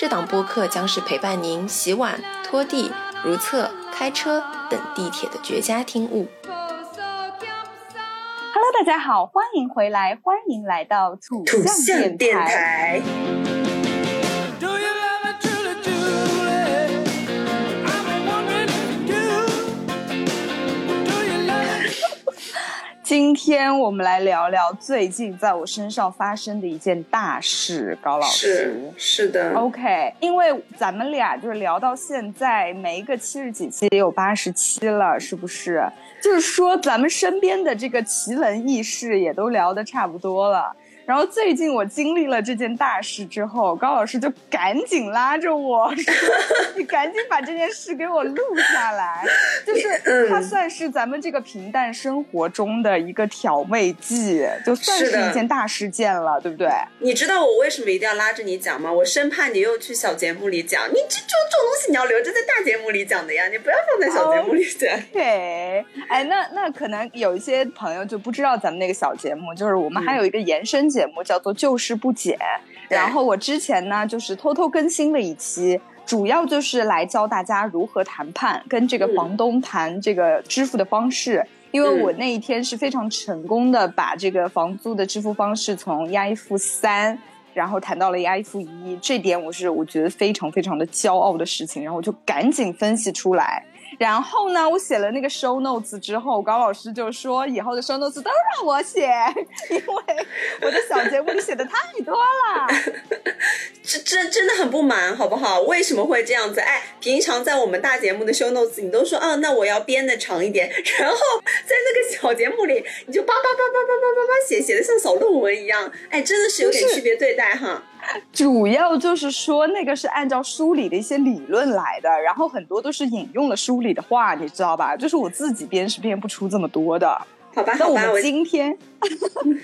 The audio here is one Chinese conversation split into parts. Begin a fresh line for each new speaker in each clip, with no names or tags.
这档播客将是陪伴您洗碗、拖地、如厕、开车等地铁的绝佳听物。
Hello，大家好，欢迎回来，欢迎来到土象电台。今天我们来聊聊最近在我身上发生的一件大事，高老
师是的
，OK，因为咱们俩就是聊到现在，没个七十几期也有八十期了，是不是？就是说咱们身边的这个奇闻异事也都聊得差不多了。然后最近我经历了这件大事之后，高老师就赶紧拉着我说：“ 你赶紧把这件事给我录下来。”就是它算是咱们这个平淡生活中的一个调味剂，就算是一件大事件了，对不对？
你知道我为什么一定要拉着你讲吗？我生怕你又去小节目里讲，你这这这种东西你要留着在大节目里讲的呀，你不要放在小节目里讲。
对，哎，那那可能有一些朋友就不知道咱们那个小节目，就是我们还有一个延伸节。节目叫做旧事不减，然后我之前呢就是偷偷更新了一期，主要就是来教大家如何谈判，跟这个房东谈这个支付的方式。因为我那一天是非常成功的把这个房租的支付方式从押一付三，然后谈到了押一付一，这点我是我觉得非常非常的骄傲的事情，然后我就赶紧分析出来。然后呢，我写了那个 show notes 之后，高老师就说以后的 show notes 都让我写，因为我的小节目里写的太多了。
这真真的很不满，好不好？为什么会这样子？哎，平常在我们大节目的 show notes，你都说啊，那我要编的长一点，然后在那个小节目里，你就叭叭叭叭叭叭叭叭写，写的像小论文一样。哎，真的是有点区别对待哈。
主要就是说，那个是按照书里的一些理论来的，然后很多都是引用了书里的话，你知道吧？就是我自己编是编不出这么多的。
好吧，
那我们今天，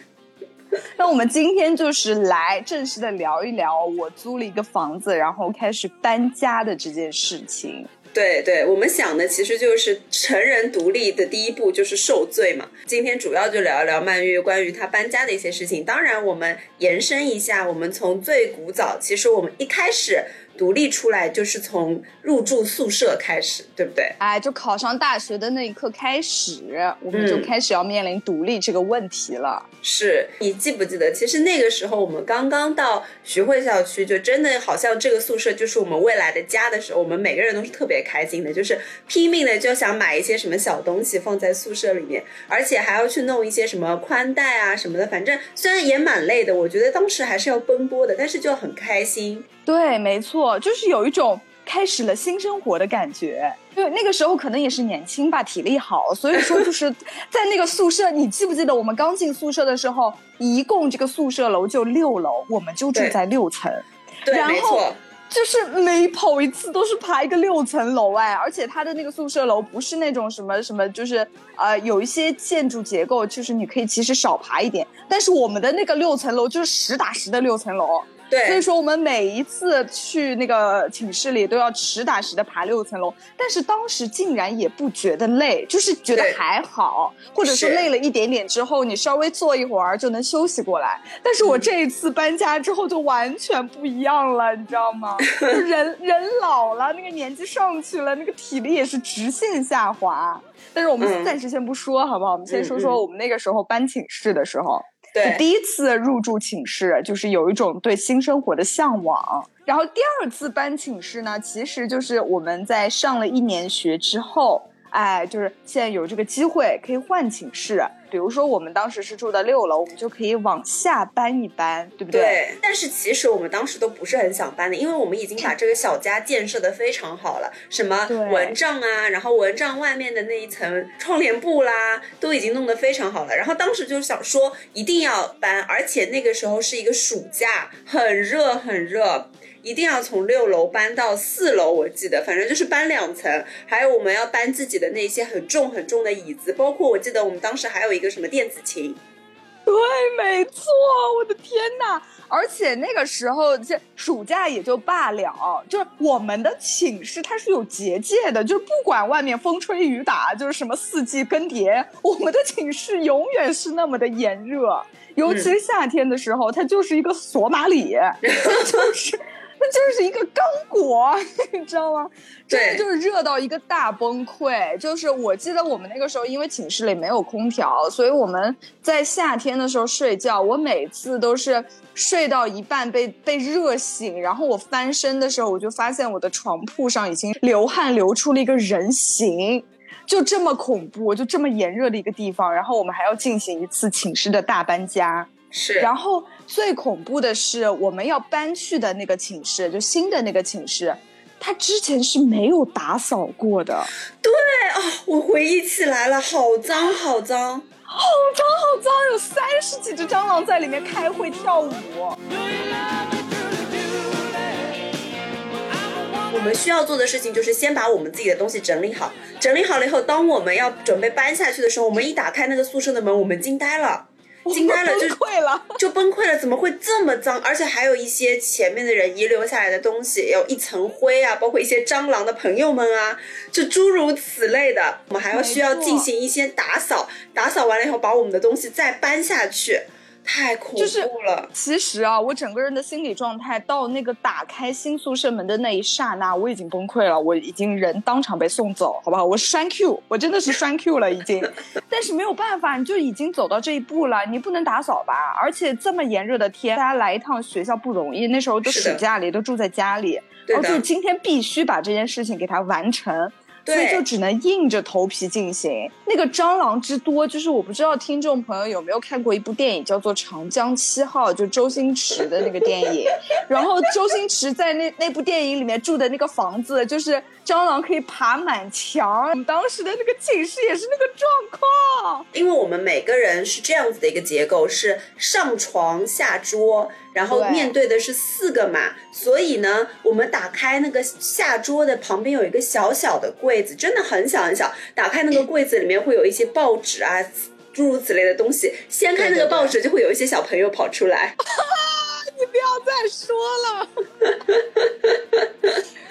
那我们今天就是来正式的聊一聊我租了一个房子，然后开始搬家的这件事情。
对对，我们想的其实就是成人独立的第一步就是受罪嘛。今天主要就聊一聊曼玉关于她搬家的一些事情。当然，我们延伸一下，我们从最古早，其实我们一开始。独立出来就是从入住宿舍开始，对不对？
哎，就考上大学的那一刻开始，我们就开始要面临独立这个问题了。
是你记不记得？其实那个时候我们刚刚到徐汇校区，就真的好像这个宿舍就是我们未来的家的时候，我们每个人都是特别开心的，就是拼命的就想买一些什么小东西放在宿舍里面，而且还要去弄一些什么宽带啊什么的。反正虽然也蛮累的，我觉得当时还是要奔波的，但是就很开心。
对，没错，就是有一种开始了新生活的感觉。因为那个时候可能也是年轻吧，体力好，所以说就是 在那个宿舍，你记不记得我们刚进宿舍的时候，一共这个宿舍楼就六楼，我们就住在六层。
对，没错。
就是每跑一次都是爬一个六层楼哎，而且它的那个宿舍楼不是那种什么什么，就是呃有一些建筑结构，就是你可以其实少爬一点，但是我们的那个六层楼就是实打实的六层楼。
对，
所以说我们每一次去那个寝室里都要实打实的爬六层楼，但是当时竟然也不觉得累，就是觉得还好，或者是累了一点点之后，你稍微坐一会儿就能休息过来。但是我这一次搬家之后就完全不一样了，你知道吗？人人老了，那个年纪上去了，那个体力也是直线下滑。但是我们暂时先不说，好不好？我们先说说我们那个时候搬寝室的时候。第一次入住寝室，就是有一种对新生活的向往。然后第二次搬寝室呢，其实就是我们在上了一年学之后。哎，就是现在有这个机会可以换寝室，比如说我们当时是住的六楼，我们就可以往下搬一搬，对不对？
对。但是其实我们当时都不是很想搬的，因为我们已经把这个小家建设的非常好了，什么蚊帐啊，然后蚊帐外面的那一层窗帘布啦，都已经弄得非常好了。然后当时就想说一定要搬，而且那个时候是一个暑假，很热很热。一定要从六楼搬到四楼，我记得，反正就是搬两层。还有我们要搬自己的那些很重很重的椅子，包括我记得我们当时还有一个什么电子琴。
对，没错，我的天哪！而且那个时候，这暑假也就罢了，就是我们的寝室它是有结界的，就是不管外面风吹雨打，就是什么四季更迭，我们的寝室永远是那么的炎热，尤其是夏天的时候，它就是一个索马里，就是。那就是一个刚果，你知道吗？真的就是热到一个大崩溃。就是我记得我们那个时候，因为寝室里没有空调，所以我们在夏天的时候睡觉，我每次都是睡到一半被被热醒，然后我翻身的时候，我就发现我的床铺上已经流汗流出了一个人形，就这么恐怖，就这么炎热的一个地方，然后我们还要进行一次寝室的大搬家。
是，
然后最恐怖的是，我们要搬去的那个寝室，就新的那个寝室，它之前是没有打扫过的。
对啊，我回忆起来了，好脏，好脏，
好脏，好脏，有三十几只蟑螂在里面开会跳舞。
我们需要做的事情就是先把我们自己的东西整理好，整理好了以后，当我们要准备搬下去的时候，我们一打开那个宿舍的门，我们惊呆了。惊呆了，就
崩溃了，
就崩溃了。怎么会这么脏？而且还有一些前面的人遗留下来的东西，有一层灰啊，包括一些蟑螂的朋友们啊，就诸如此类的。我们还要需要进行一些打扫，打扫完了以后，把我们的东西再搬下去。太恐怖了！
其实啊，我整个人的心理状态到那个打开新宿舍门的那一刹那，我已经崩溃了，我已经人当场被送走，好不好？我栓 Q，我真的是栓 Q 了已经。但是没有办法，你就已经走到这一步了，你不能打扫吧？而且这么炎热的天，大家来一趟学校不容易，那时候都暑假里都住在家里，然后就今天必须把这件事情给它完成。所以就只能硬着头皮进行。那个蟑螂之多，就是我不知道听众朋友有没有看过一部电影，叫做《长江七号》，就周星驰的那个电影。然后周星驰在那那部电影里面住的那个房子，就是蟑螂可以爬满墙。我们当时的那个寝室也是那个状况，
因为我们每个人是这样子的一个结构，是上床下桌。然后面对的是四个码，所以呢，我们打开那个下桌的旁边有一个小小的柜子，真的很小很小。打开那个柜子里面会有一些报纸啊，诸如此类的东西。掀开那个报纸，就会有一些小朋友跑出来。
你不要再说了。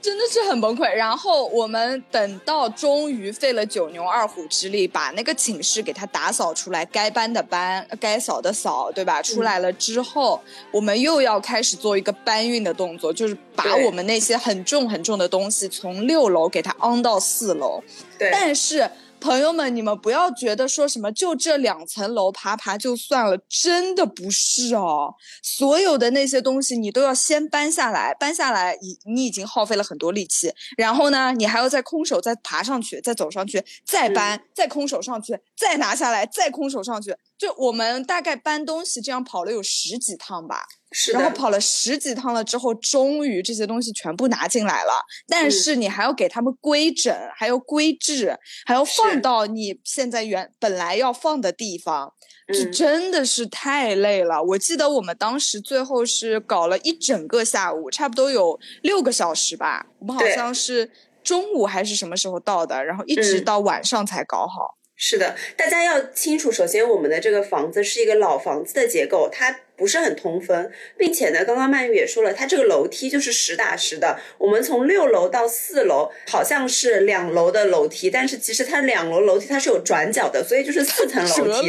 真的是很崩溃。然后我们等到终于费了九牛二虎之力，把那个寝室给它打扫出来，该搬的搬，该扫的扫，对吧？出来了之后，我们又要开始做一个搬运的动作，就是把我们那些很重很重的东西从六楼给它昂到四楼。
对，
但是。朋友们，你们不要觉得说什么就这两层楼爬爬就算了，真的不是哦。所有的那些东西你都要先搬下来，搬下来，你你已经耗费了很多力气。然后呢，你还要再空手再爬上去，再走上去，再搬，再空手上去，再拿下来，再空手上去。就我们大概搬东西这样跑了有十几趟吧。然后跑了十几趟了之后，终于这些东西全部拿进来了。但是你还要给他们规整，还要规制，还要放到你现在原本来要放的地方。这真的是太累了。我记得我们当时最后是搞了一整个下午，差不多有六个小时吧。我们好像是中午还是什么时候到的，然后一直到晚上才搞好。
是的，大家要清楚。首先，我们的这个房子是一个老房子的结构，它不是很通风，并且呢，刚刚曼玉也说了，它这个楼梯就是实打实的。我们从六楼到四楼好像是两楼的楼梯，但是其实它两楼楼梯它是有转角的，所以就是四层楼梯。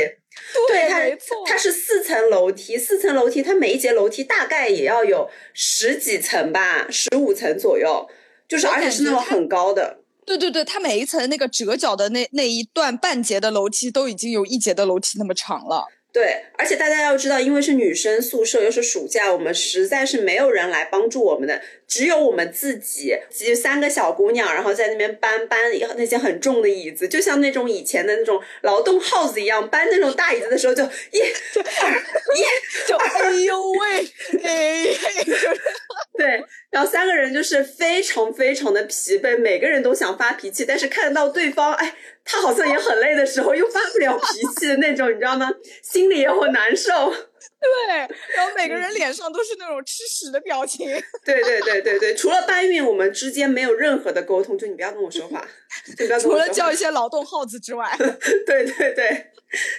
对，
它它是四层楼梯，四层楼梯，它每一节楼梯大概也要有十几层吧，十五层左右，就是而且是那种很高的。
对对对，它每一层那个折角的那那一段半截的楼梯都已经有一节的楼梯那么长了。
对，而且大家要知道，因为是女生宿舍，又是暑假，我们实在是没有人来帮助我们的，只有我们自己，就三个小姑娘，然后在那边搬搬那些很重的椅子，就像那种以前的那种劳动号子一样，搬那种大椅子的时候就一、二、一，
就哎呦喂，哎，
对，然后三个人就是非常非常的疲惫，每个人都想发脾气，但是看到对方，哎。他好像也很累的时候，又发不了脾气的那种，你知道吗？心里也会难受。
对，然后每个人脸上都是那种吃屎的表情。
对对对对对，除了搬运，我们之间没有任何的沟通，就你不要跟我说话，就不要跟我。
除了叫一些劳动号子之外。
对对对，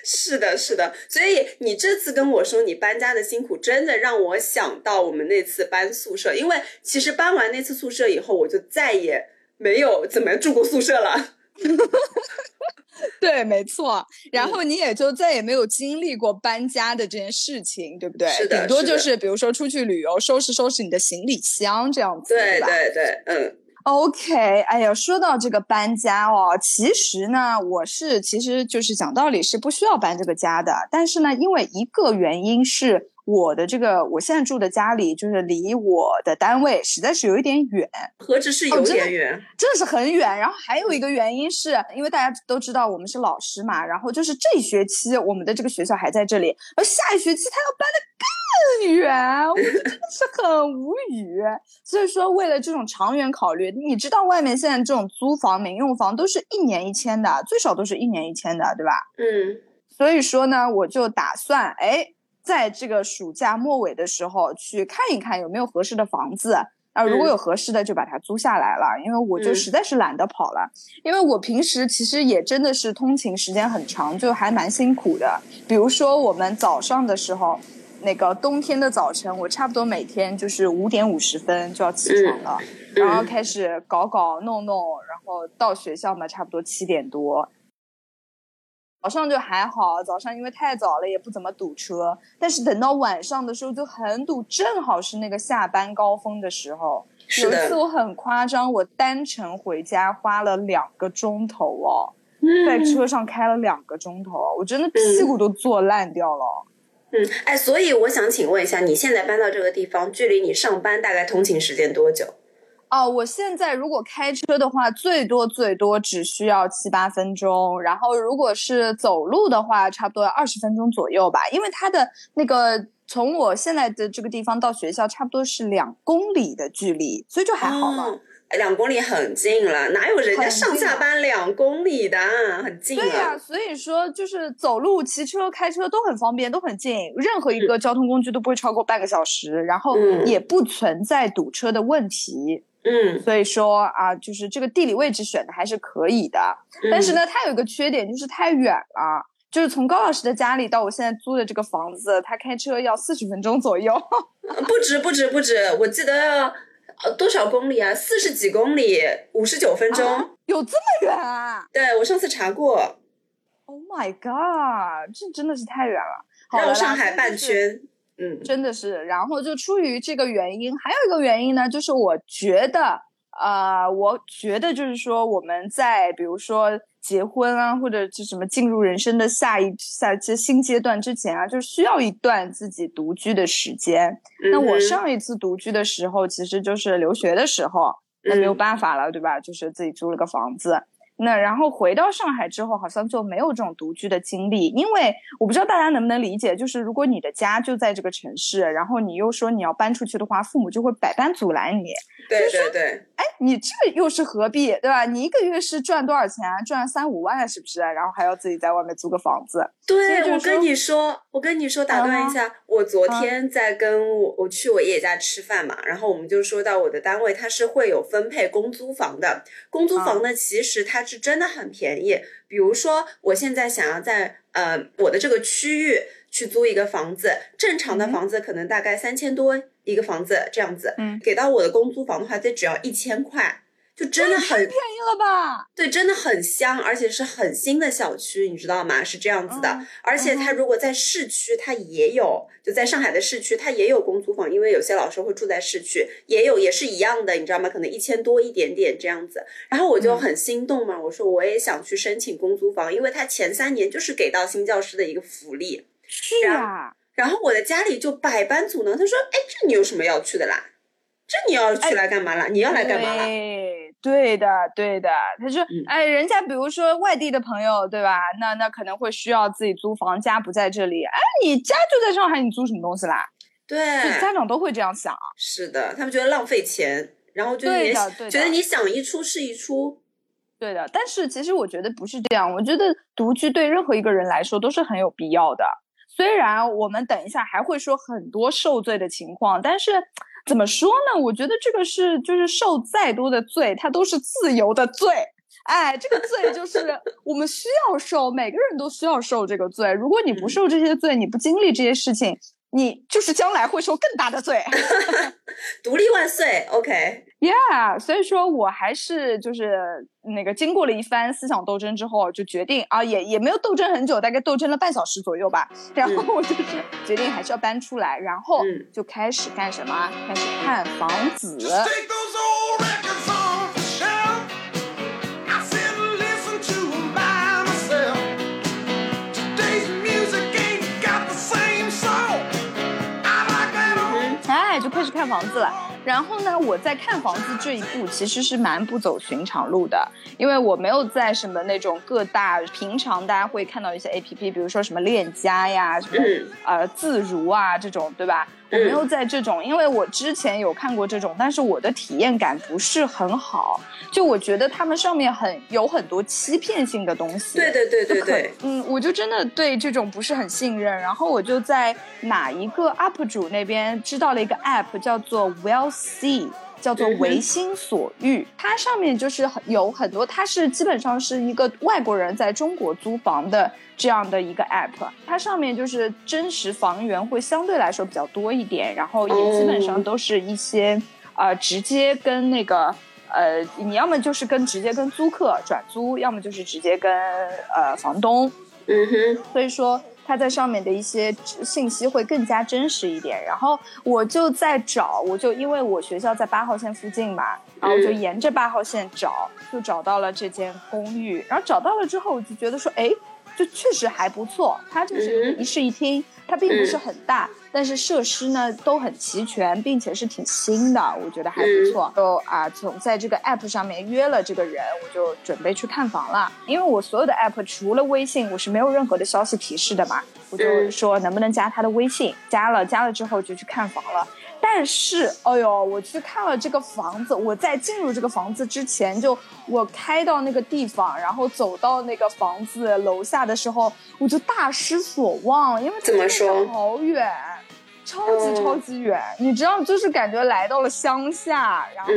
是的，是的。所以你这次跟我说你搬家的辛苦，真的让我想到我们那次搬宿舍，因为其实搬完那次宿舍以后，我就再也没有怎么住过宿舍了。
对，没错。然后你也就再也没有经历过搬家的这件事情，对不对？
是的。
顶多就是比如说出去旅游，收拾收拾你的行李箱这样子，
对
吧？
对对，嗯。
OK，哎呀，说到这个搬家哦，其实呢，我是其实就是讲道理是不需要搬这个家的，但是呢，因为一个原因是。我的这个我现在住的家里，就是离我的单位实在是有一点远，
何止是有点远，
真的是很远。然后还有一个原因是，因为大家都知道我们是老师嘛，然后就是这一学期我们的这个学校还在这里，而下一学期他要搬的更远，我真的是很无语。所以说，为了这种长远考虑，你知道外面现在这种租房、民用房都是一年一签的，最少都是一年一签的，对吧？
嗯。
所以说呢，我就打算，哎。在这个暑假末尾的时候去看一看有没有合适的房子啊，如果有合适的就把它租下来了，因为我就实在是懒得跑了，因为我平时其实也真的是通勤时间很长，就还蛮辛苦的。比如说我们早上的时候，那个冬天的早晨，我差不多每天就是五点五十分就要起床了，然后开始搞搞弄弄，然后到学校嘛，差不多七点多。早上就还好，早上因为太早了，也不怎么堵车。但是等到晚上的时候就很堵，正好是那个下班高峰的时候。有一次我很夸张，我单程回家花了两个钟头哦，在车上开了两个钟头，我真的屁股都坐烂掉了。
嗯，哎，所以我想请问一下，你现在搬到这个地方，距离你上班大概通勤时间多久？
哦，我现在如果开车的话，最多最多只需要七八分钟，然后如果是走路的话，差不多二十分钟左右吧。因为它的那个从我现在的这个地方到学校，差不多是两公里的距离，所以就还好了。
两公里很近了，哪有人家上下班两公里的？很近。
对呀，所以说就是走路、骑车、开车都很方便，都很近，任何一个交通工具都不会超过半个小时，然后也不存在堵车的问题。
嗯，
所以说啊，就是这个地理位置选的还是可以的，但是呢，它有一个缺点，就是太远了。就是从高老师的家里到我现在租的这个房子，他开车要四十分钟左右。
不止，不止，不止，我记得要呃多少公里啊？四十几公里，五十九分钟，
有这么远啊？
对，我上次查过。
Oh my god，这真的是太远了，
绕上海半圈。嗯，
真的是，然后就出于这个原因，还有一个原因呢，就是我觉得，呃，我觉得就是说，我们在比如说结婚啊，或者是什么进入人生的下一下这新阶段之前啊，就是需要一段自己独居的时间。那我上一次独居的时候，其实就是留学的时候，那没有办法了，对吧？就是自己租了个房子。那然后回到上海之后，好像就没有这种独居的经历，因为我不知道大家能不能理解，就是如果你的家就在这个城市，然后你又说你要搬出去的话，父母就会百般阻拦你。
对对对，
哎，你这又是何必，对吧？你一个月是赚多少钱？赚三五万是不是？然后还要自己在外面租个房子？
对，我跟你说，我跟你说，打断一下，我昨天在跟我我去我爷爷家吃饭嘛，然后我们就说到我的单位它是会有分配公租房的，公租房呢其实它是真的很便宜，比如说我现在想要在呃我的这个区域去租一个房子，正常的房子可能大概三千多。一个房子这样子，
嗯，
给到我的公租房的话，这只要一千块，就真的很
便宜了吧？
对，真的很香，而且是很新的小区，你知道吗？是这样子的，而且它如果在市区，它也有，就在上海的市区，它也有公租房，因为有些老师会住在市区，也有，也是一样的，你知道吗？可能一千多一点点这样子，然后我就很心动嘛，我说我也想去申请公租房，因为它前三年就是给到新教师的一个福利，
是啊。
然后我的家里就百般阻挠，他说：“哎，这你有什么要去的啦？这你要去来干嘛啦？你要来干嘛啦？”
对的，对的。他说：“哎，人家比如说外地的朋友，对吧？那那可能会需要自己租房，家不在这里。哎，你家就在上海，你租什么东西啦？”
对，
家长都会这样想。
是的，他们觉得浪费钱，然后就也觉得你想一出是一出。
对的，但是其实我觉得不是这样。我觉得独居对任何一个人来说都是很有必要的。虽然我们等一下还会说很多受罪的情况，但是怎么说呢？我觉得这个是就是受再多的罪，它都是自由的罪。哎，这个罪就是 我们需要受，每个人都需要受这个罪。如果你不受这些罪，你不经历这些事情。你就是将来会受更大的罪，
独立万岁
，OK，Yeah，所以说我还是就是那个经过了一番思想斗争之后，就决定啊，也也没有斗争很久，大概斗争了半小时左右吧，然后我就是决定还是要搬出来，然后就开始干什么？开始看房子。看房子了，然后呢，我在看房子这一步其实是蛮不走寻常路的，因为我没有在什么那种各大平常大家会看到一些 A P P，比如说什么链家呀，什么呃自如啊这种，对吧？我没有在这种，因为我之前有看过这种，但是我的体验感不是很好，就我觉得他们上面很有很多欺骗性的东西。
对对对对对，
嗯，我就真的对这种不是很信任。然后我就在哪一个 UP 主那边知道了一个 App，叫做 Well See。叫做唯心所欲，它上面就是有很多，它是基本上是一个外国人在中国租房的这样的一个 app，它上面就是真实房源会相对来说比较多一点，然后也基本上都是一些呃直接跟那个呃你要么就是跟直接跟租客转租，要么就是直接跟呃房东，
嗯哼，
所以说。它在上面的一些信息会更加真实一点，然后我就在找，我就因为我学校在八号线附近嘛，然后我就沿着八号线找，就找到了这间公寓，然后找到了之后，我就觉得说，哎。就确实还不错，它就是一室一厅，它并不是很大，但是设施呢都很齐全，并且是挺新的，我觉得还不错。就啊，从在这个 app 上面约了这个人，我就准备去看房了。因为我所有的 app 除了微信，我是没有任何的消息提示的嘛，我就说能不能加他的微信，加了，加了之后就去看房了。但是，哎呦，我去看了这个房子。我在进入这个房子之前，就我开到那个地方，然后走到那个房子楼下的时候，我就大失所望，因为
怎么说
好远，超级超级远。你知道，就是感觉来到了乡下，然后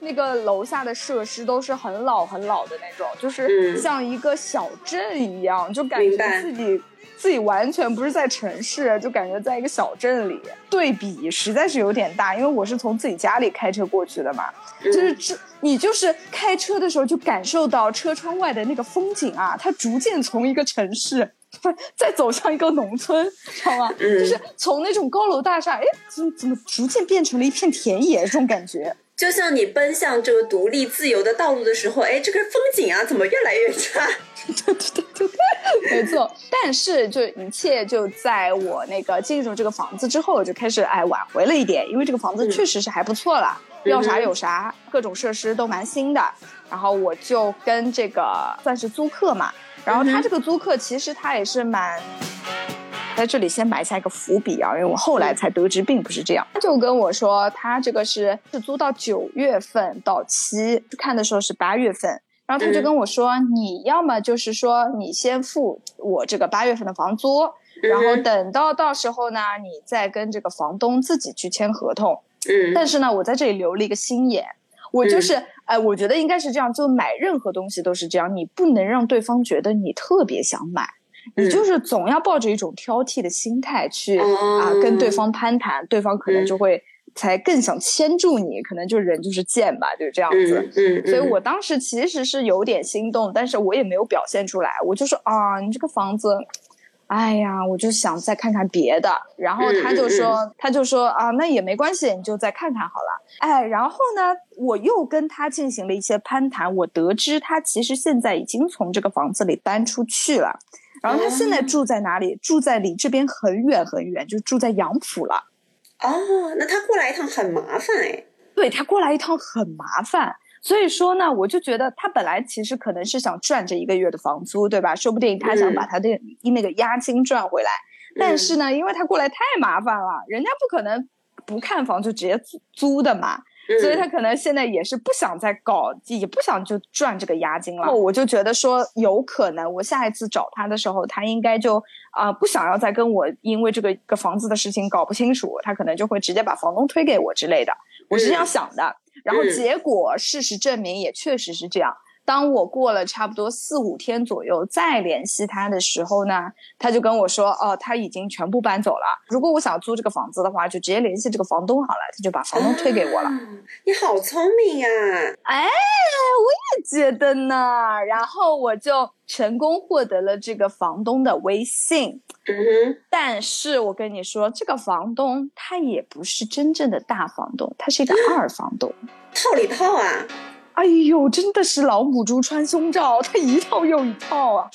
那个楼下的设施都是很老很老的那种，就是像一个小镇一样，就感觉自己。自己完全不是在城市，就感觉在一个小镇里，对比实在是有点大。因为我是从自己家里开车过去的嘛，就是这你就是开车的时候就感受到车窗外的那个风景啊，它逐渐从一个城市再走向一个农村，知道吗？就是从那种高楼大厦，哎，怎么怎么逐渐变成了一片田野这种感觉。
就像你奔向这个独立自由的道路的时候，哎，这个风景啊，怎么越来越差？
对对对对，没错。但是就一切就在我那个进入这个房子之后，就开始哎挽回了一点，因为这个房子确实是还不错了，要啥有啥，各种设施都蛮新的。然后我就跟这个算是租客嘛，然后他这个租客其实他也是蛮。在这里先埋下一个伏笔啊，因为我后来才得知并不是这样。他就跟我说，他这个是是租到九月份到期，看的时候是八月份。然后他就跟我说，你要么就是说你先付我这个八月份的房租，然后等到到时候呢，你再跟这个房东自己去签合同。
嗯。
但是呢，我在这里留了一个心眼，我就是哎，我觉得应该是这样，就买任何东西都是这样，你不能让对方觉得你特别想买。你就是总要抱着一种挑剔的心态去啊跟对方攀谈，对方可能就会才更想牵住你，可能就人就是贱吧，就是这样子。
嗯，
所以我当时其实是有点心动，但是我也没有表现出来，我就说啊，你这个房子，哎呀，我就想再看看别的。然后他就说，他就说啊，那也没关系，你就再看看好了。哎，然后呢，我又跟他进行了一些攀谈，我得知他其实现在已经从这个房子里搬出去了。然后他现在住在哪里？住在离这边很远很远，就住在杨浦了。
哦，那他过来一趟很麻烦哎。
对他过来一趟很麻烦，所以说呢，我就觉得他本来其实可能是想赚这一个月的房租，对吧？说不定他想把他的那个押金赚回来。但是呢，因为他过来太麻烦了，人家不可能不看房就直接租租的嘛。所以他可能现在也是不想再搞，也不想就赚这个押金了。我就觉得说，有可能我下一次找他的时候，他应该就啊不想要再跟我因为这个个房子的事情搞不清楚，他可能就会直接把房东推给我之类的。我是这样想的，然后结果事实证明也确实是这样。当我过了差不多四五天左右再联系他的时候呢，他就跟我说：“哦，他已经全部搬走了。如果我想租这个房子的话，就直接联系这个房东好了。”他就把房东推给我了。
你好聪明呀！
哎，我也觉得呢。然后我就成功获得了这个房东的微信。
嗯哼。
但是我跟你说，这个房东他也不是真正的大房东，他是一个二房东，
套里套啊。
哎呦，真的是老母猪穿胸罩，他一套又一套啊！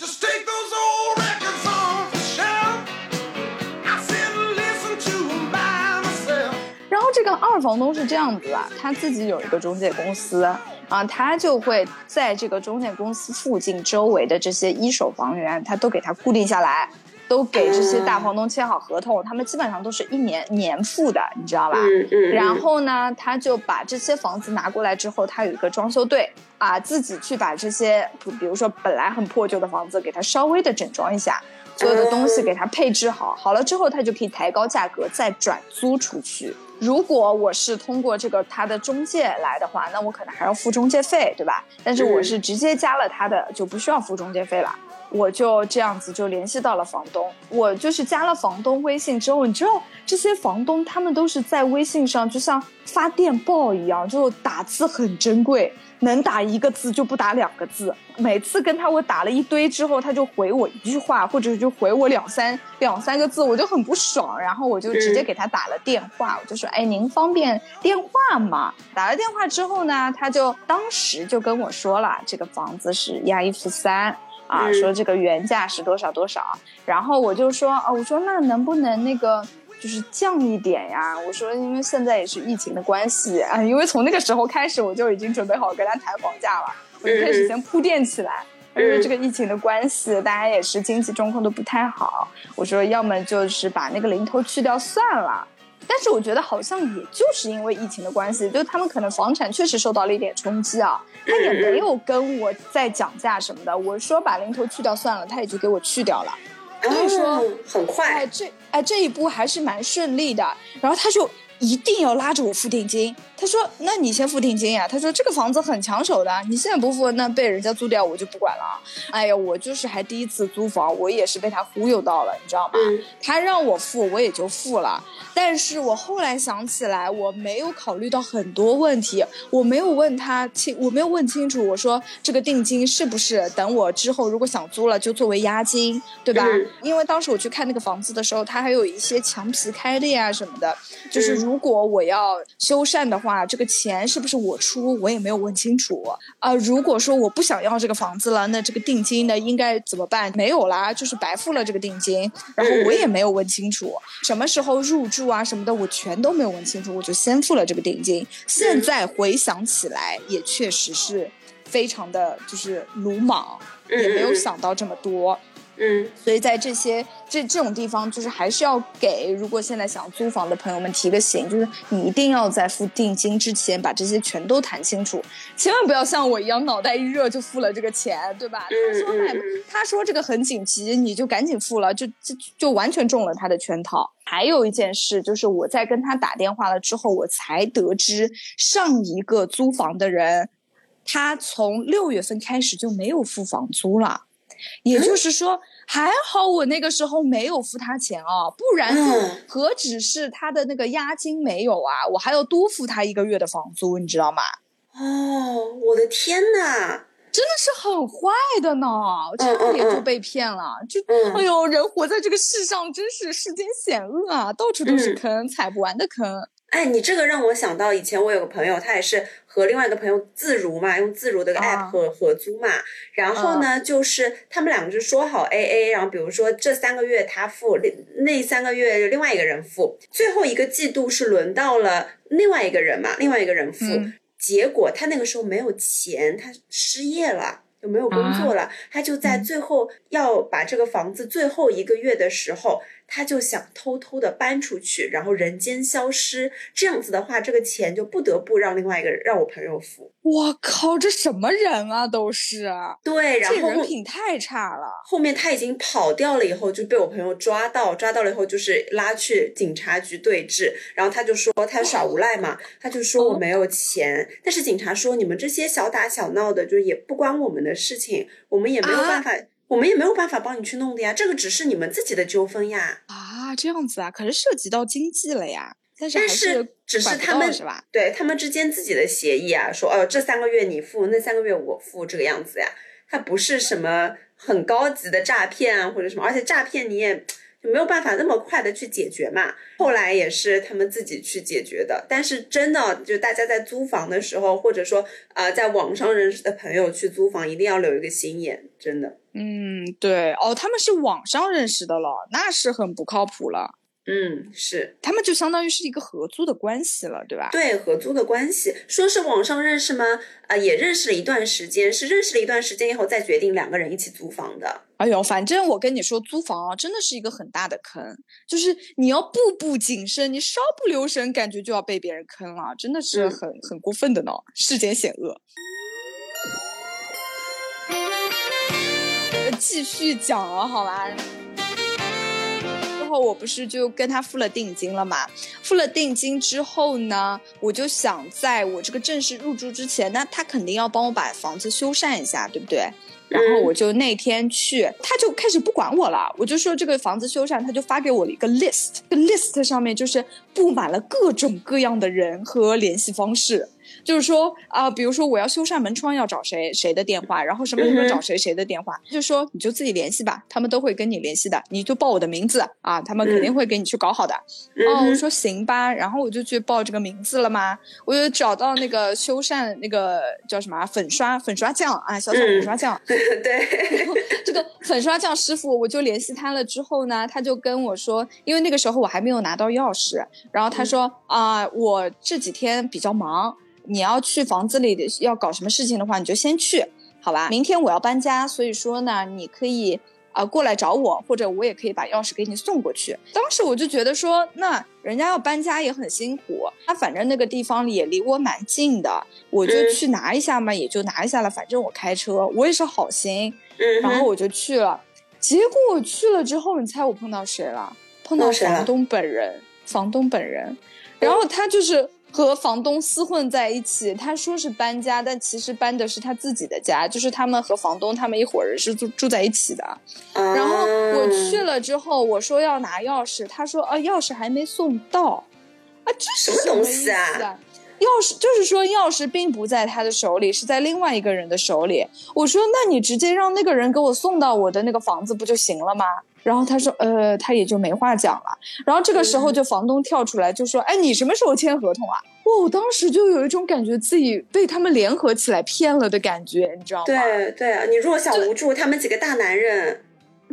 然后这个二房东是这样子啊，他自己有一个中介公司啊，他就会在这个中介公司附近周围的这些一手房源，他都给他固定下来。都给这些大房东签好合同，他们基本上都是一年年付的，你知道吧？
嗯嗯。
然后呢，他就把这些房子拿过来之后，他有一个装修队啊，自己去把这些，比如说本来很破旧的房子，给他稍微的整装一下，所有的东西给他配置好，好了之后，他就可以抬高价格再转租出去。如果我是通过这个他的中介来的话，那我可能还要付中介费，对吧？但是我是直接加了他的，就不需要付中介费了。我就这样子就联系到了房东，我就是加了房东微信之后，你知道这些房东他们都是在微信上就像发电报一样，就打字很珍贵，能打一个字就不打两个字。每次跟他我打了一堆之后，他就回我一句话，或者就回我两三两三个字，我就很不爽，然后我就直接给他打了电话，我就说，哎，您方便电话吗？打了电话之后呢，他就当时就跟我说了，这个房子是押一付三。啊，说这个原价是多少多少，然后我就说，哦，我说那能不能那个就是降一点呀？我说因为现在也是疫情的关系啊，因为从那个时候开始我就已经准备好跟他谈房价了，我就开始先铺垫起来，因为这个疫情的关系，大家也是经济状况都不太好，我说要么就是把那个零头去掉算了。但是我觉得好像也就是因为疫情的关系，就他们可能房产确实受到了一点冲击啊，他也没有跟我再讲价什么的。我说把零头去掉算了，他也就给我去掉了。所以说
很快，
哎，这哎这一步还是蛮顺利的。然后他就一定要拉着我付定金。他说：“那你先付定金呀。”他说：“这个房子很抢手的，你现在不付，那被人家租掉，我就不管了。”哎呀，我就是还第一次租房，我也是被他忽悠到了，你知道吗？他让我付，我也就付了。但是我后来想起来，我没有考虑到很多问题，我没有问他清，我没有问清楚，我说这个定金是不是等我之后如果想租了就作为押金，对吧？因为当时我去看那个房子的时候，他还有一些墙皮开裂啊什么的，就是如果我要修缮的。话这个钱是不是我出？我也没有问清楚啊。如果说我不想要这个房子了，那这个定金呢应该怎么办？没有啦，就是白付了这个定金。然后我也没有问清楚什么时候入住啊什么的，我全都没有问清楚，我就先付了这个定金。现在回想起来，也确实是非常的就是鲁莽，也没有想到这么多。
嗯，
所以在这些这这种地方，就是还是要给如果现在想租房的朋友们提个醒，就是你一定要在付定金之前把这些全都谈清楚，千万不要像我一样脑袋一热就付了这个钱，对吧？他说买，他说这个很紧急，你就赶紧付了，就就就完全中了他的圈套。还有一件事，就是我在跟他打电话了之后，我才得知上一个租房的人，他从六月份开始就没有付房租了。也就是说，还好我那个时候没有付他钱啊，不然何止是他的那个押金没有啊，我还要多付他一个月的房租，你知道吗？
哦，我的天呐，
真的是很坏的呢，差点就被骗了。就哎呦，人活在这个世上，真是世间险恶啊，到处都是坑，踩不完的坑。
哎，你这个让我想到以前我有个朋友，他也是和另外一个朋友自如嘛，用自如的个 app 合合租嘛。然后呢，就是他们两个就说好 A A，然后比如说这三个月他付，那三个月另外一个人付，最后一个季度是轮到了另外一个人嘛，另外一个人付。结果他那个时候没有钱，他失业了，就没有工作了，他就在最后要把这个房子最后一个月的时候。他就想偷偷的搬出去，然后人间消失。这样子的话，这个钱就不得不让另外一个人让我朋友付。
我靠，这什么人啊？都是
对，然后
人品太差了。
后面他已经跑掉了，以后就被我朋友抓到，抓到了以后就是拉去警察局对峙。然后他就说他耍无赖嘛，他就说我没有钱。但是警察说你们这些小打小闹的，就也不关我们的事情，我们也没有办法。我们也没有办法帮你去弄的呀，这个只是你们自己的纠纷呀。
啊，这样子啊，可是涉及到经济了呀。但
是只是他们
是吧？
对他们之间自己的协议啊，说哦，这三个月你付，那三个月我付，这个样子呀。它不是什么很高级的诈骗啊，或者什么，而且诈骗你也。没有办法那么快的去解决嘛，后来也是他们自己去解决的。但是真的，就大家在租房的时候，或者说啊，在网上认识的朋友去租房，一定要留一个心眼，真的。
嗯，对哦，他们是网上认识的了，那是很不靠谱了。
嗯，是，
他们就相当于是一个合租的关系了，对吧？
对，合租的关系，说是网上认识吗？啊，也认识了一段时间，是认识了一段时间以后再决定两个人一起租房的。
哎呦，反正我跟你说，租房啊，真的是一个很大的坑，就是你要步步谨慎，你稍不留神，感觉就要被别人坑了，真的是很很过分的呢，世间险恶。继续讲了，好吧。后我不是就跟他付了定金了嘛？付了定金之后呢，我就想在我这个正式入住之前，那他肯定要帮我把房子修缮一下，对不对？然后我就那天去，他就开始不管我了。我就说这个房子修缮，他就发给我了一个 list，这个 list 上面就是布满了各种各样的人和联系方式。就是说啊，比如说我要修缮门窗，要找谁谁的电话，然后什么什么找谁谁的电话，就说你就自己联系吧，他们都会跟你联系的，你就报我的名字啊，他们肯定会给你去搞好的。哦，我说行吧，然后我就去报这个名字了嘛，我就找到那个修缮那个叫什么粉刷粉刷匠啊，小小粉刷匠，
对，
这个粉刷匠师傅，我就联系他了之后呢，他就跟我说，因为那个时候我还没有拿到钥匙，然后他说啊，我这几天比较忙。你要去房子里的要搞什么事情的话，你就先去，好吧？明天我要搬家，所以说呢，你可以啊过来找我，或者我也可以把钥匙给你送过去。当时我就觉得说，那人家要搬家也很辛苦，他反正那个地方也离我蛮近的，我就去拿一下嘛，也就拿一下了。反正我开车，我也是好心，然后我就去了。结果我去了之后，你猜我碰到谁了？碰到房东本人，房东本人，然后他就是。和房东厮混在一起，他说是搬家，但其实搬的是他自己的家，就是他们和房东他们一伙人是住住在一起的。然后我去了之后，我说要拿钥匙，他说啊钥匙还没送到，啊这是什么
东西
啊？钥匙就是说钥匙并不在他的手里，是在另外一个人的手里。我说那你直接让那个人给我送到我的那个房子不就行了吗？然后他说，呃，他也就没话讲了。然后这个时候，就房东跳出来就说，哎，你什么时候签合同啊？哇，我当时就有一种感觉自己被他们联合起来骗了的感觉，你知道吗？
对对啊，你弱小无助，他们几个大男人。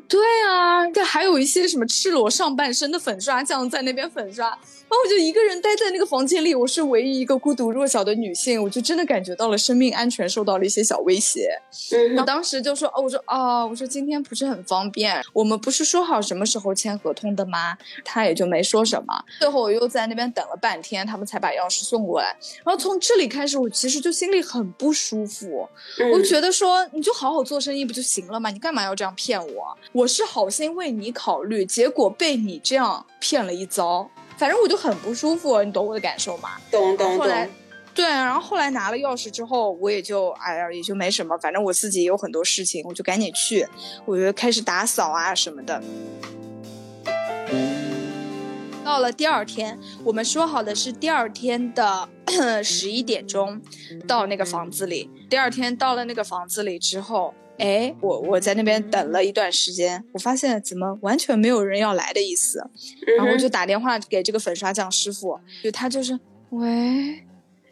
对啊，这还有一些什么赤裸上半身的粉刷匠在那边粉刷。然后我就一个人待在那个房间里，我是唯一一个孤独弱小的女性，我就真的感觉到了生命安全受到了一些小威胁。
嗯，
我当时就说，哦，我说，哦，我说今天不是很方便，我们不是说好什么时候签合同的吗？他也就没说什么。最后我又在那边等了半天，他们才把钥匙送过来。然后从这里开始，我其实就心里很不舒服，我就觉得说，你就好好做生意不就行了吗？你干嘛要这样骗我？我是好心为你考虑，结果被你这样骗了一遭。反正我就很不舒服，你懂我的感受吗？
懂懂懂。
对，然后后来拿了钥匙之后，我也就哎呀，也就没什么。反正我自己也有很多事情，我就赶紧去，我就开始打扫啊什么的。到了第二天，我们说好的是第二天的 十一点钟到那个房子里。第二天到了那个房子里之后。哎，我我在那边等了一段时间，我发现怎么完全没有人要来的意思，然后我就打电话给这个粉刷匠师傅，就他就是喂，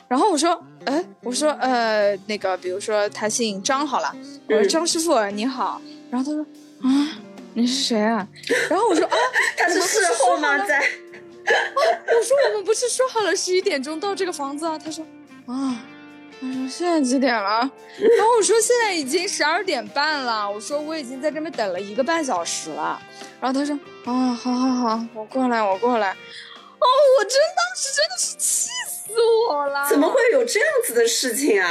然后我说，哎，我说呃那个，比如说他姓张好了，我说张师傅你好，然后他说啊你是谁啊？然后我说啊
他是事后吗在？啊
我说我们不是说好了十一点钟到这个房子啊？他说啊。他说现在几点了？然后我说现在已经十二点半了。我说我已经在这边等了一个半小时了。然后他说啊，好好好，我过来，我过来。哦，我真当时真的是气死我了！
怎么会有这样子的事情啊？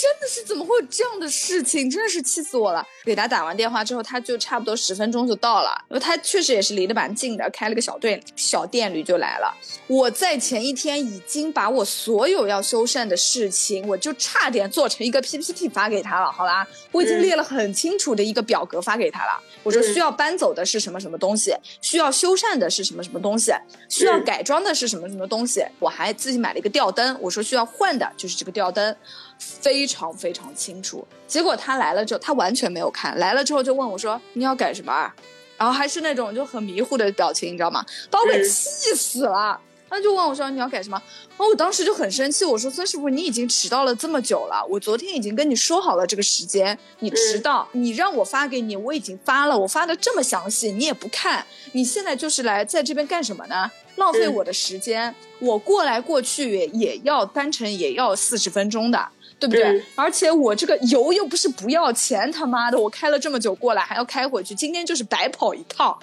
真的是怎么会有这样的事情？真的是气死我了！给他打完电话之后，他就差不多十分钟就到了，因为他确实也是离得蛮近的，开了个小队小电驴就来了。我在前一天已经把我所有要修缮的事情，我就差点做成一个 PPT 发给他了，好啦，我已经列了很清楚的一个表格发给他了。我说需要搬走的是什么什么东西，需要修缮的是什么什么东西，需要改装的是什么什么东西。我还自己买了一个吊灯，我说需要换的就是这个吊灯。非常非常清楚，结果他来了之后，他完全没有看，来了之后就问我说：“你要改什么？”啊？”然后还是那种就很迷糊的表情，你知道吗？把我给气死了。他就问我说：“你要改什么？”然后我当时就很生气，我说：“孙师傅，你已经迟到了这么久了，我昨天已经跟你说好了这个时间，你迟到，你让我发给你，我已经发了，我发的这么详细，你也不看，你现在就是来在这边干什么呢？浪费我的时间，我过来过去也要单程也要四十分钟的。”对不对？而且我这个油又不是不要钱，他妈的，我开了这么久过来还要开回去，今天就是白跑一趟。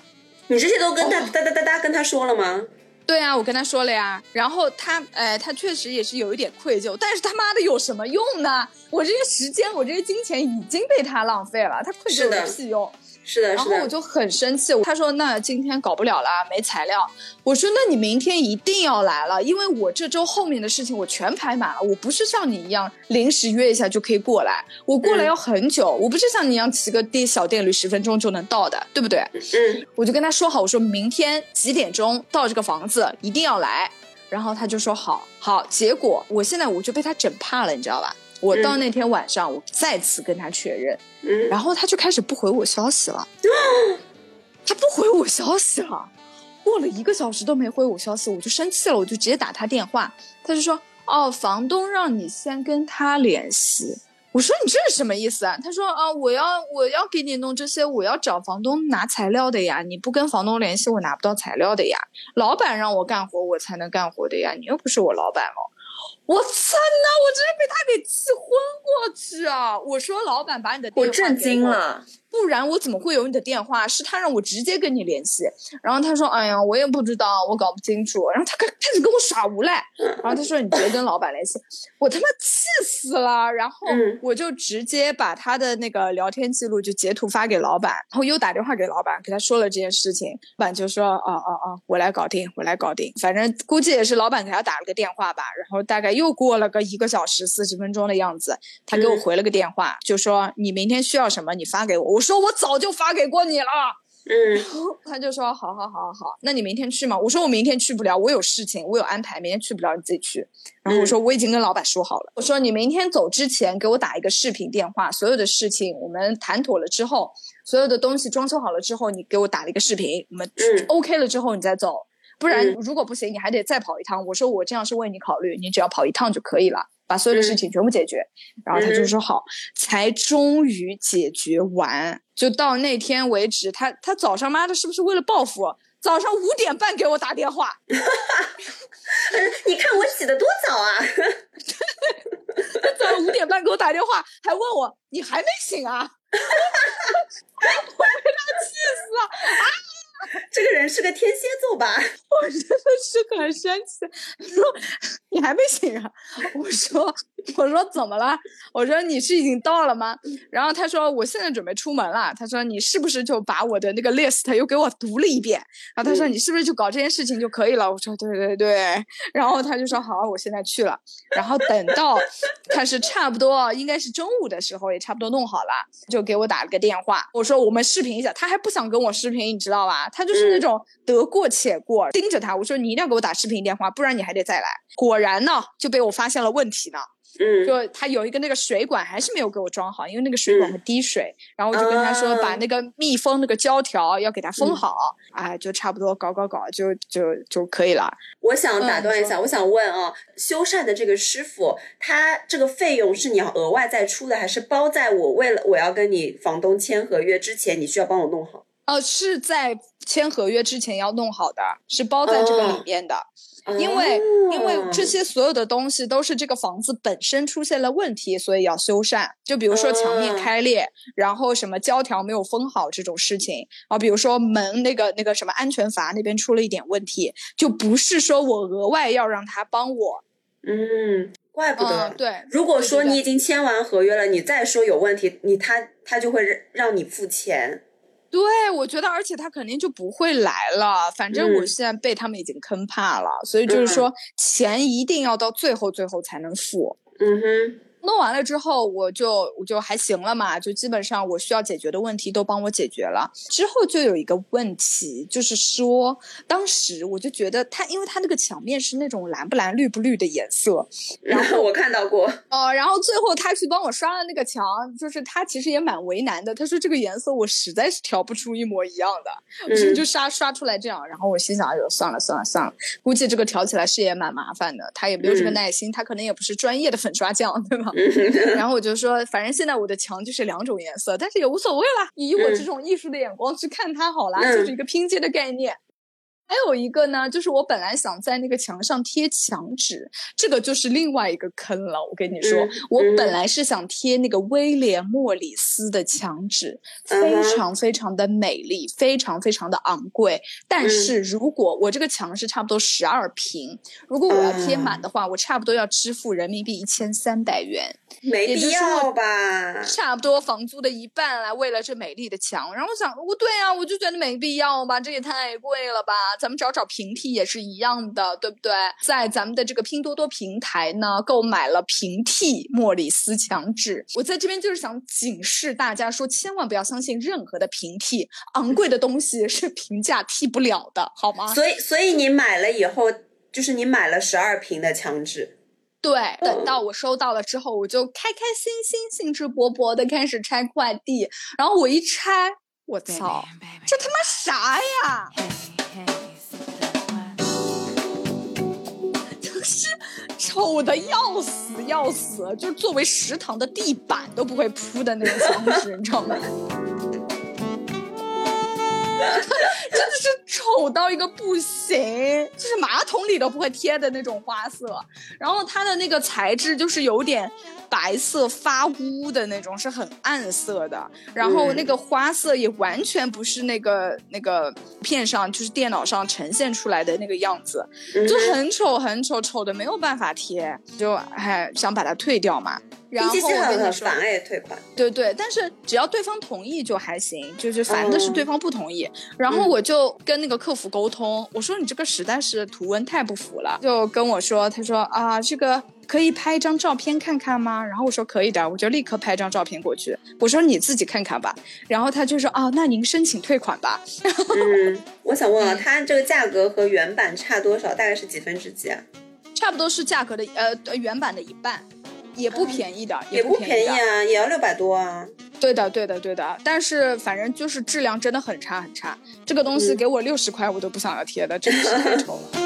你这些都跟他哒哒哒哒跟他说了吗？
对啊，我跟他说了呀。然后他，哎，他确实也是有一点愧疚，但是他妈的有什么用呢？我这些时间，我这些金钱已经被他浪费了，他愧疚有屁用？
是的，
然后我就很生气。他说：“那今天搞不了了，没材料。”我说：“那你明天一定要来了，因为我这周后面的事情我全排满了。我不是像你一样临时约一下就可以过来，我过来要很久。我不是像你一样骑个电小电驴十分钟就能到的，对不对？”
嗯，
我就跟他说好，我说明天几点钟到这个房子，一定要来。然后他就说：“好好。”结果我现在我就被他整怕了，你知道吧？我到那天晚上，我再次跟他确认，然后他就开始不回我消息了。他不回我消息了，过了一个小时都没回我消息，我就生气了，我就直接打他电话。他就说：“哦，房东让你先跟他联系。”我说：“你这是什么意思啊？”他说：“啊，我要我要给你弄这些，我要找房东拿材料的呀。你不跟房东联系，我拿不到材料的呀。老板让我干活，我才能干活的呀。你又不是我老板哦。”我操！那，我真是被他给气昏过去啊！我说老板把你的电话
我震惊了。
不然我怎么会有你的电话？是他让我直接跟你联系。然后他说：“哎呀，我也不知道，我搞不清楚。”然后他开开始跟我耍无赖。然后他说：“你直接跟老板联系。” 我他妈气死了。然后我就直接把他的那个聊天记录就截图发给老板，然后又打电话给老板，给他说了这件事情。老板就说：“啊啊啊，我来搞定，我来搞定。反正估计也是老板给他打了个电话吧。然后大概又过了个一个小时四十分钟的样子，他给我回了个电话，就说：“你明天需要什么，你发给我。”我。说我早就发给过你了，
嗯，
他就说好好好好，那你明天去吗？我说我明天去不了，我有事情，我有安排，明天去不了，你自己去。然后我说我已经跟老板说好了，我说你明天走之前给我打一个视频电话，所有的事情我们谈妥了之后，所有的东西装修好了之后，你给我打了一个视频，我们 OK 了之后你再走，不然如果不行你还得再跑一趟。我说我这样是为你考虑，你只要跑一趟就可以了。把所有的事情全部解决，然后他就说好，才终于解决完。就到那天为止，他他早上妈的是不是为了报复？早上五点半给我打电话，
你看我起的多早啊！
他早上五点半给我打电话，还问我你还没醒啊？我被他气死了啊！
这个人是个天蝎座吧？
我真的是很生气。说你还没醒啊？我说我说怎么了？我说你是已经到了吗？然后他说我现在准备出门了。他说你是不是就把我的那个 list 又给我读了一遍？然后他说你是不是就搞这件事情就可以了？我说对对对。然后他就说好，我现在去了。然后等到他是差不多应该是中午的时候，也差不多弄好了，就给我打了个电话。我说我们视频一下。他还不想跟我视频，你知道吧？他就是那种得过且过，盯着他。我说你一定要给我打视频电话，不然你还得再来。果然呢，就被我发现了问题呢。
嗯，
就他有一个那个水管还是没有给我装好，因为那个水管会滴水。然后我就跟他说，把那个密封那个胶条要给它封好。哎，就差不多搞搞搞，就就就可以了。
我想打断一下，我想问啊，修缮的这个师傅，他这个费用是你要额外再出的，还是包在我为了我要跟你房东签合约之前，你需要帮我弄好？
呃，是在签合约之前要弄好的，是包在这个里面的。因为因为这些所有的东西都是这个房子本身出现了问题，所以要修缮。就比如说墙面开裂，然后什么胶条没有封好这种事情啊，比如说门那个那个什么安全阀那边出了一点问题，就不是说我额外要让他帮我。
嗯，怪不得。
对，
如果说你已经签完合约了，你再说有问题，你他他就会让你付钱。
对，我觉得，而且他肯定就不会来了。反正我现在被他们已经坑怕了，所以就是说，钱一定要到最后最后才能付。
嗯哼。
弄完了之后，我就我就还行了嘛，就基本上我需要解决的问题都帮我解决了。之后就有一个问题，就是说当时我就觉得他，因为他那个墙面是那种蓝不蓝绿不绿的颜色，然后
我看到过
哦，然后最后他去帮我刷了那个墙，就是他其实也蛮为难的。他说这个颜色我实在是调不出一模一样的，就就刷刷出来这样。然后我心想，哎呦，算了算了算了，估计这个调起来是也蛮麻烦的，他也没有这个耐心，他可能也不是专业的粉刷匠，对吧？然后我就说，反正现在我的墙就是两种颜色，但是也无所谓啦，以我这种艺术的眼光去看它好啦，就是一个拼接的概念。还有一个呢，就是我本来想在那个墙上贴墙纸，这个就是另外一个坑了。我跟你说，我本来是想贴那个威廉莫里斯的墙纸，非常非常的美丽，非常非常的昂贵。但是如果我这个墙是差不多十二平，如果我要贴满的话，我差不多要支付人民币一千三百元，
没必要吧？
差不多房租的一半来为了这美丽的墙。然后我想，我对啊，我就觉得没必要吧，这也太贵了吧。咱们找找平替也是一样的，对不对？在咱们的这个拼多多平台呢，购买了平替莫里斯墙纸。我在这边就是想警示大家说，千万不要相信任何的平替，昂贵的东西是平价替不了的，好吗？
所以，所以你买了以后，就是你买了十二瓶的墙纸。
对，等到我收到了之后，我就开开心心、兴致勃勃的开始拆快递。然后我一拆，我操，这他妈啥呀？丑的要死要死，就是作为食堂的地板都不会铺的那种墙纸，你知道吗？真的是丑到一个不行，就是马桶里都不会贴的那种花色。然后它的那个材质就是有点白色发乌的那种，是很暗色的。然后那个花色也完全不是那个那个片上，就是电脑上呈现出来的那个样子，就很丑很丑，丑的没有办法贴，就还想把它退掉嘛。然后我跟你说，
退款。
对对，但是只要对方同意就还行，就是烦的是对方不同意。然后我就跟那个客服沟通，我说你这个实在是图文太不符了，就跟我说，他说啊，这个可以拍一张照片看看吗？然后我说可以的，我就立刻拍张照片过去。我说你自己看看吧。然后他就说啊，那您申请退款吧。
嗯，我想问啊，它这个价格和原版差多少？大概是几分之几啊？
差不多是价格的呃原版的一半。也不便宜的，
也
不
便宜啊，也要六百多啊。
对的，对的，对的。但是反正就是质量真的很差很差。这个东西给我六十块，我都不想要贴的，真的是太丑了。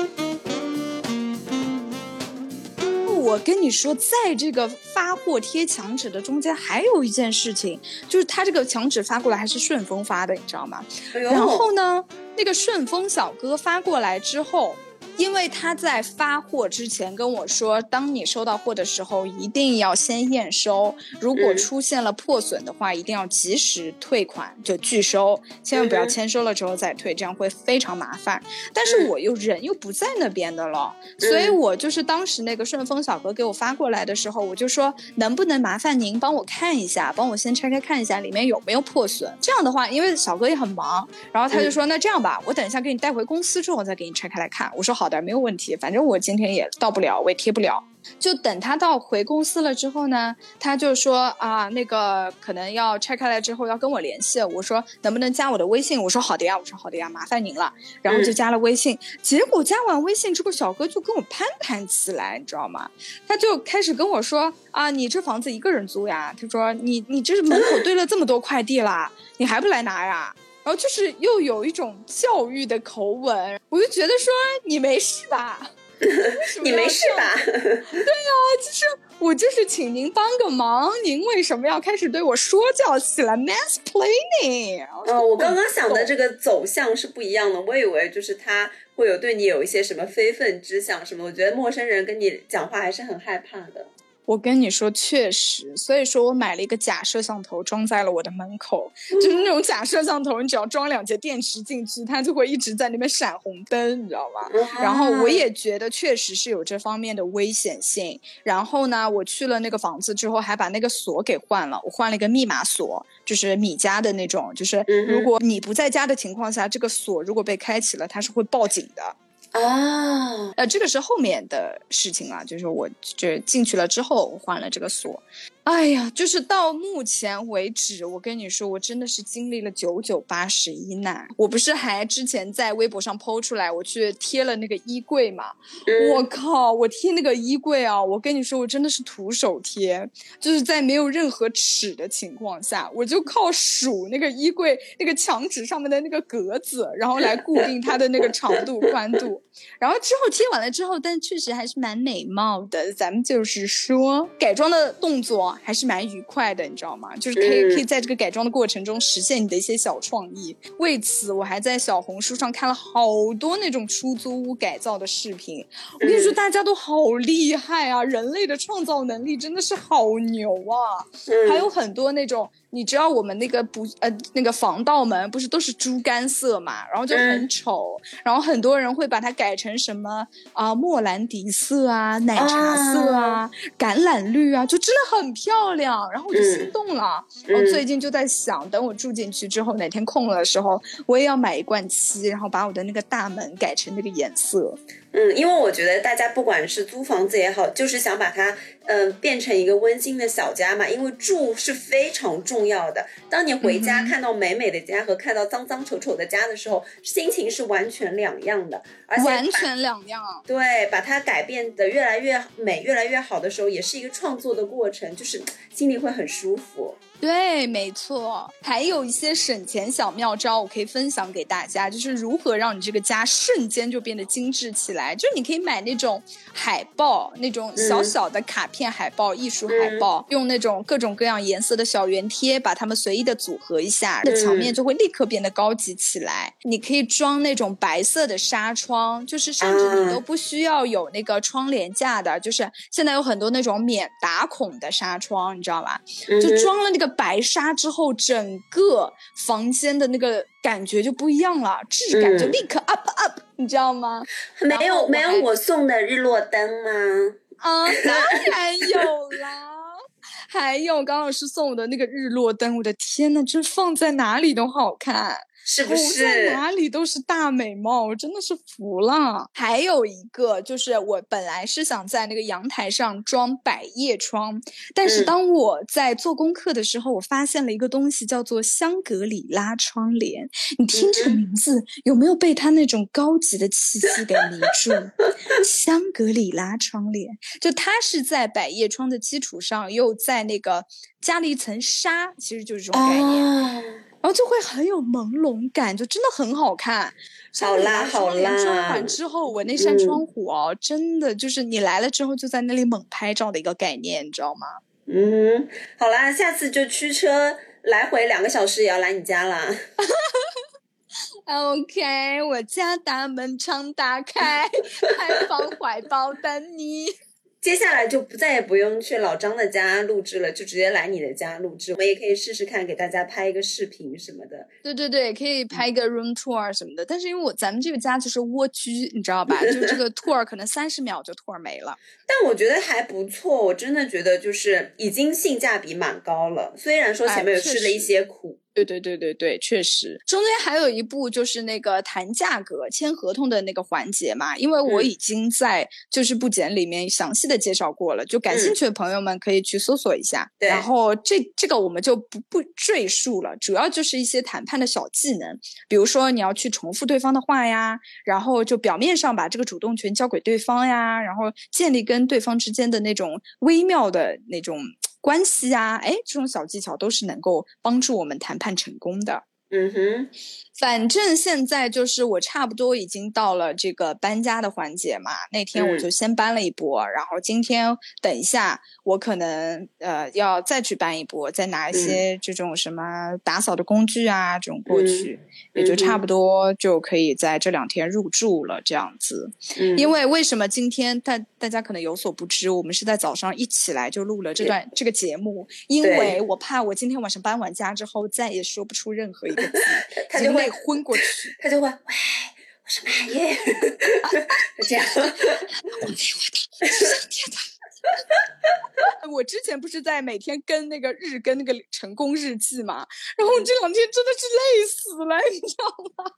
我跟你说，在这个发货贴墙纸的中间，还有一件事情，就是他这个墙纸发过来还是顺丰发的，你知道吗？然后呢，那个顺丰小哥发过来之后。因为他在发货之前跟我说，当你收到货的时候，一定要先验收，如果出现了破损的话，一定要及时退款，就拒收，千万不要签收了之后再退，这样会非常麻烦。但是我又人又不在那边的了，所以我就是当时那个顺丰小哥给我发过来的时候，我就说能不能麻烦您帮我看一下，帮我先拆开看一下里面有没有破损。这样的话，因为小哥也很忙，然后他就说那这样吧，我等一下给你带回公司之后再给你拆开来看。我说好。没有问题，反正我今天也到不了，我也贴不了。就等他到回公司了之后呢，他就说啊，那个可能要拆开来之后要跟我联系。我说能不能加我的微信？我说好的呀，我说好的呀，麻烦您了。然后就加了微信。结果加完微信之后，小哥就跟我攀谈起来，你知道吗？他就开始跟我说啊，你这房子一个人租呀？他说你你这门口堆了这么多快递啦，你还不来拿呀？然后就是又有一种教育的口吻，我就觉得说 你没事吧？
你没事吧？对
呀，就是我就是请您帮个忙，您为什么要开始对我说教起来？Mansplaining。
哦，我刚刚想的这个走向是不一样的，我以为就是他。会有对你有一些什么非分之想什么？我觉得陌生人跟你讲话还是很害怕的。
我跟你说，确实，所以说我买了一个假摄像头，装在了我的门口，就是那种假摄像头，你只要装两节电池进去，它就会一直在那边闪红灯，你知道吗？然后我也觉得确实是有这方面的危险性。然后呢，我去了那个房子之后，还把那个锁给换了，我换了一个密码锁，就是米家的那种，就是如果你不在家的情况下，这个锁如果被开启了，它是会报警的。
啊，
呃，这个是后面的事情了，就是我这进去了之后换了这个锁。哎呀，就是到目前为止，我跟你说，我真的是经历了九九八十一难。我不是还之前在微博上剖出来，我去贴了那个衣柜嘛？我靠，我贴那个衣柜啊！我跟你说，我真的是徒手贴，就是在没有任何尺的情况下，我就靠数那个衣柜那个墙纸上面的那个格子，然后来固定它的那个长度宽度。然后之后贴完了之后，但确实还是蛮美貌的。咱们就是说，改装的动作。还是蛮愉快的，你知道吗？就是可以可以在这个改装的过程中实现你的一些小创意。为此，我还在小红书上看了好多那种出租屋改造的视频。我跟你说，大家都好厉害啊！人类的创造能力真的是好牛啊！还有很多那种。你知道我们那个不呃那个防盗门不是都是猪肝色嘛，然后就很丑，然后很多人会把它改成什么啊莫兰迪色啊、奶茶色啊、橄榄绿啊，就真的很漂亮，然后我就心动了。然后最近就在想，等我住进去之后，哪天空了的时候，我也要买一罐漆，然后把我的那个大门改成那个颜色。
嗯，因为我觉得大家不管是租房子也好，就是想把它嗯变成一个温馨的小家嘛。因为住是非常重要的。当你回家看到美美的家和看到脏脏丑丑的家的时候，心情是完全两样的。而且
完全两样。
对，把它改变的越来越美、越来越好的时候，也是一个创作的过程，就是心里会很舒服。
对，没错，还有一些省钱小妙招，我可以分享给大家，就是如何让你这个家瞬间就变得精致起来。就你可以买那种海报，那种小小的卡片海报、艺术海报，用那种各种各样颜色的小圆贴，把它们随意的组合一下，这墙面就会立刻变得高级起来。你可以装那种白色的纱窗，就是甚至你都不需要有那个窗帘架的，就是现在有很多那种免打孔的纱窗，你知道吧？就装了那个。白纱之后，整个房间的那个感觉就不一样了，质感就立刻 up up，你知道吗？
没有没有我送的日落灯吗？
啊，当然有啦，还有高老师送我的那个日落灯，我的天呐，这放在哪里都好看。
是不是
哪里都是大美貌？我真的是服了。还有一个就是，我本来是想在那个阳台上装百叶窗，但是当我在做功课的时候，我发现了一个东西，叫做香格里拉窗帘。你听这个名字，有没有被它那种高级的气 息给迷住？香格里拉窗帘，就它是在百叶窗的基础上，又在那个加了一层纱，其实就是这种概念。然后就会很有朦胧感，就真的很好看。
好啦好啦，
装完之后，我那扇窗户哦，真的就是你来了之后就在那里猛拍照的一个概念，你知道吗？
嗯，好啦，下次就驱车来回两个小时也要来你家啦。
OK，我家大门常打开，开放怀抱等你。
接下来就不再也不用去老张的家录制了，就直接来你的家录制。我们也可以试试看，给大家拍一个视频什么的。
对对对，可以拍一个 room tour 什么的。但是因为我咱们这个家就是蜗居，你知道吧？就这个 tour 可能三十秒就 tour 没了。
但我觉得还不错，我真的觉得就是已经性价比蛮高了。虽然说前面有吃了一些苦。
对对对对对，确实，中间还有一步就是那个谈价格、签合同的那个环节嘛。因为我已经在就是不简里面详细的介绍过了，就感兴趣的朋友们可以去搜索一下。然后这这个我们就不不赘述了，主要就是一些谈判的小技能，比如说你要去重复对方的话呀，然后就表面上把这个主动权交给对方呀，然后建立跟对方之间的那种微妙的那种。关系啊，哎，这种小技巧都是能够帮助我们谈判成功的。
嗯哼，
反正现在就是我差不多已经到了这个搬家的环节嘛。那天我就先搬了一波，然后今天等一下我可能呃要再去搬一波，再拿一些这种什么打扫的工具啊这种过去，也就差不。多就可以在这两天入住了这样子。因为为什么今天大大家可能有所不知，我们是在早上一起来就录了这段这个节目，因为我怕我今天晚上搬完家之后再也说不出任何一个字，
他就会。
昏过去，
他就会喂，我是满月，这样。
我之前不是在每天跟那个日更那个成功日记嘛，然后这两天真的是累死了，你知道吗？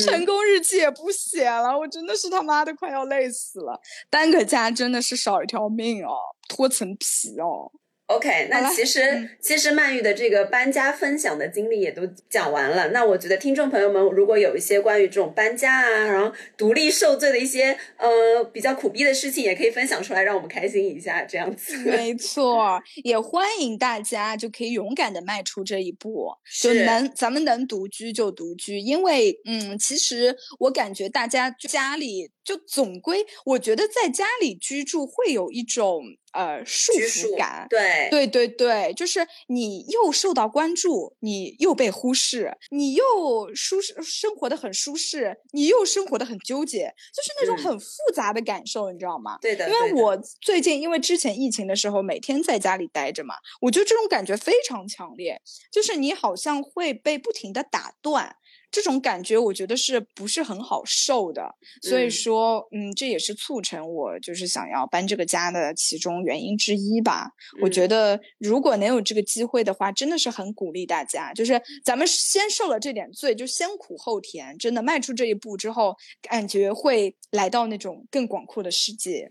成功日记也不写了，我真的是他妈的快要累死了。单个家真的是少一条命哦，脱层皮哦。
OK，那其实其实曼玉的这个搬家分享的经历也都讲完了。那我觉得听众朋友们如果有一些关于这种搬家啊，然后独立受罪的一些呃比较苦逼的事情，也可以分享出来，让我们开心一下，这样子。
没错，也欢迎大家就可以勇敢的迈出这一步，就能咱们能独居就独居，因为嗯，其实我感觉大家家里。就总归，我觉得在家里居住会有一种呃束缚感，
对
对对对，就是你又受到关注，你又被忽视，你又舒适生活的很舒适，你又生活的很纠结，就是那种很复杂的感受，你知道吗？
对的，
因为我最近因为之前疫情的时候每天在家里待着嘛，我觉得这种感觉非常强烈，就是你好像会被不停的打断。这种感觉我觉得是不是很好受的，所以说，嗯，这也是促成我就是想要搬这个家的其中原因之一吧。我觉得如果能有这个机会的话，真的是很鼓励大家，就是咱们先受了这点罪，就先苦后甜，真的迈出这一步之后，感觉会来到那种更广阔的世界。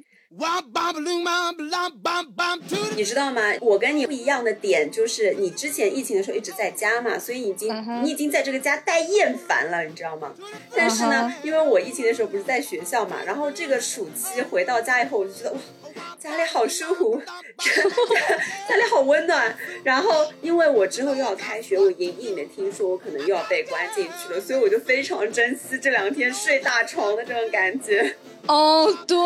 你知道吗？我跟你不一样的点就是，你之前疫情的时候一直在家嘛，所以已经你已经在这个家待厌烦了，你知道吗？但是呢，因为我疫情的时候不是在学校嘛，然后这个暑期回到家以后，我就觉得哇，家里好舒服，家里好温暖。然后因为我之后又要开学，我隐隐的听说我可能又要被关进去了，所以我就非常珍惜这两天睡大床的这种感觉。
哦，对，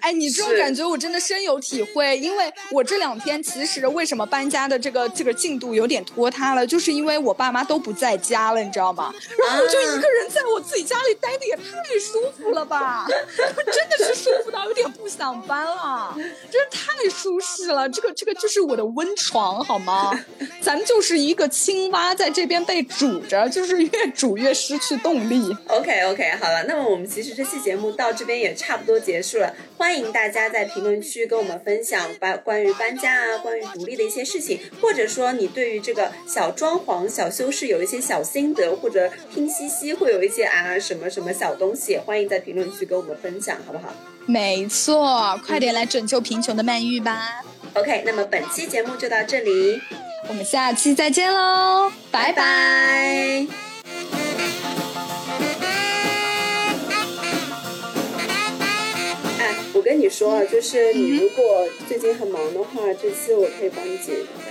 哎，你这种感觉我真的深有体会，因为我这两天其实为什么搬家的这个这个进度有点拖沓了，就是因为我爸妈都不在家了，你知道吗？然后我就一个人在我自己家里待的也太舒服了吧，真的是舒服到有点不想搬了，真是太舒适了，这个这个就是我的温床，好吗？咱就是一个青蛙在这边被煮着，就是越煮越失去动力。
OK OK，好了，那么我们其实这期节目到这边也。差不多结束了，欢迎大家在评论区跟我们分享搬关于搬家啊，关于独立的一些事情，或者说你对于这个小装潢、小修饰有一些小心得，或者拼夕夕会有一些啊什么什么小东西，欢迎在评论区跟我们分享，好不好？
没错，快点来拯救贫穷的曼玉吧。
OK，那么本期节目就到这里，
我们下期再见喽，拜拜。
我跟你说啊，就是你如果最近很忙的话，这期我可以帮你剪一下。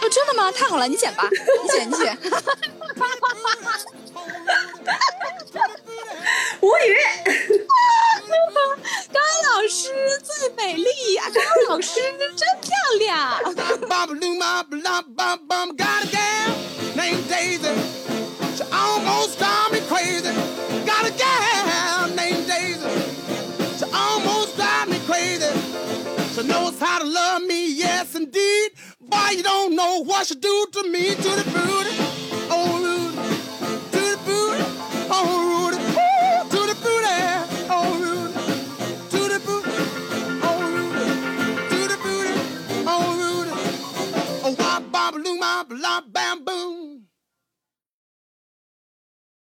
哦，真的吗？太好了，你剪吧，你剪，你剪。
无语。
高老师最美丽呀，高老师真漂亮。knows how to love me, yes indeed. Why you don't know what you do to me, to the booty,
oh Rudy, to the booty, oh Rudy, to the booty, oh Rudy, to the booty, oh Rudy, to the booty, oh Rudy, oh bam, boom.